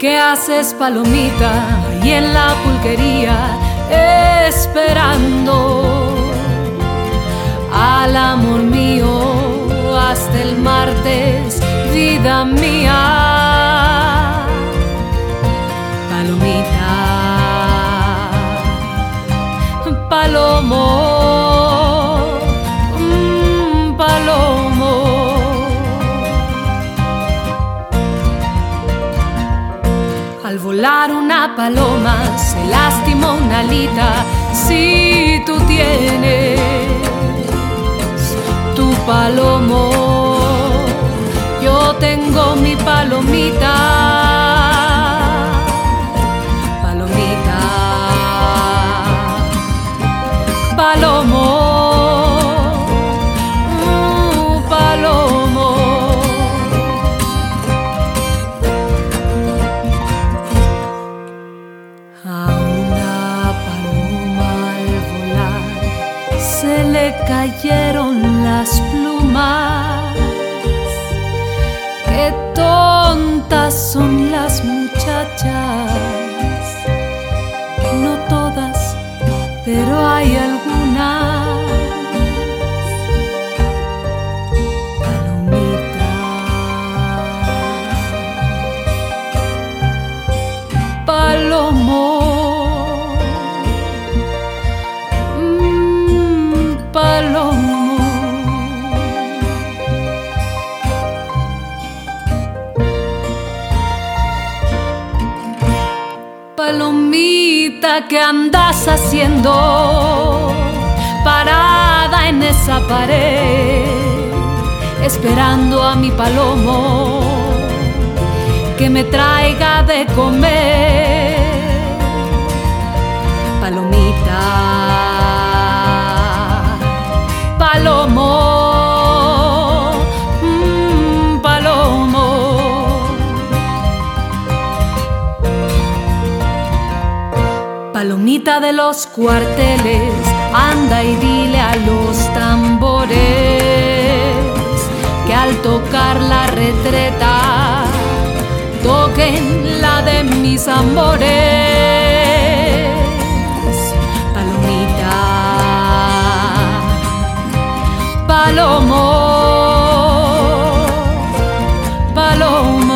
¿Qué haces, palomita? Y en la pulquería esperando al amor mío hasta el martes, vida mía. Palomita, palomo, volar una paloma se lastimó una alita. Si tú tienes tu palomo, yo tengo mi palomita. Cayeron las plumas. Qué tontas son las muchachas. No todas, pero hay algunas. Palomita, ¿qué andas haciendo? Parada en esa pared, esperando a mi palomo que me traiga de comer. palomita de los cuarteles, anda y dile a los tambores que al tocar la retreta toquen la de mis amores. Palomita, palomo, palomo.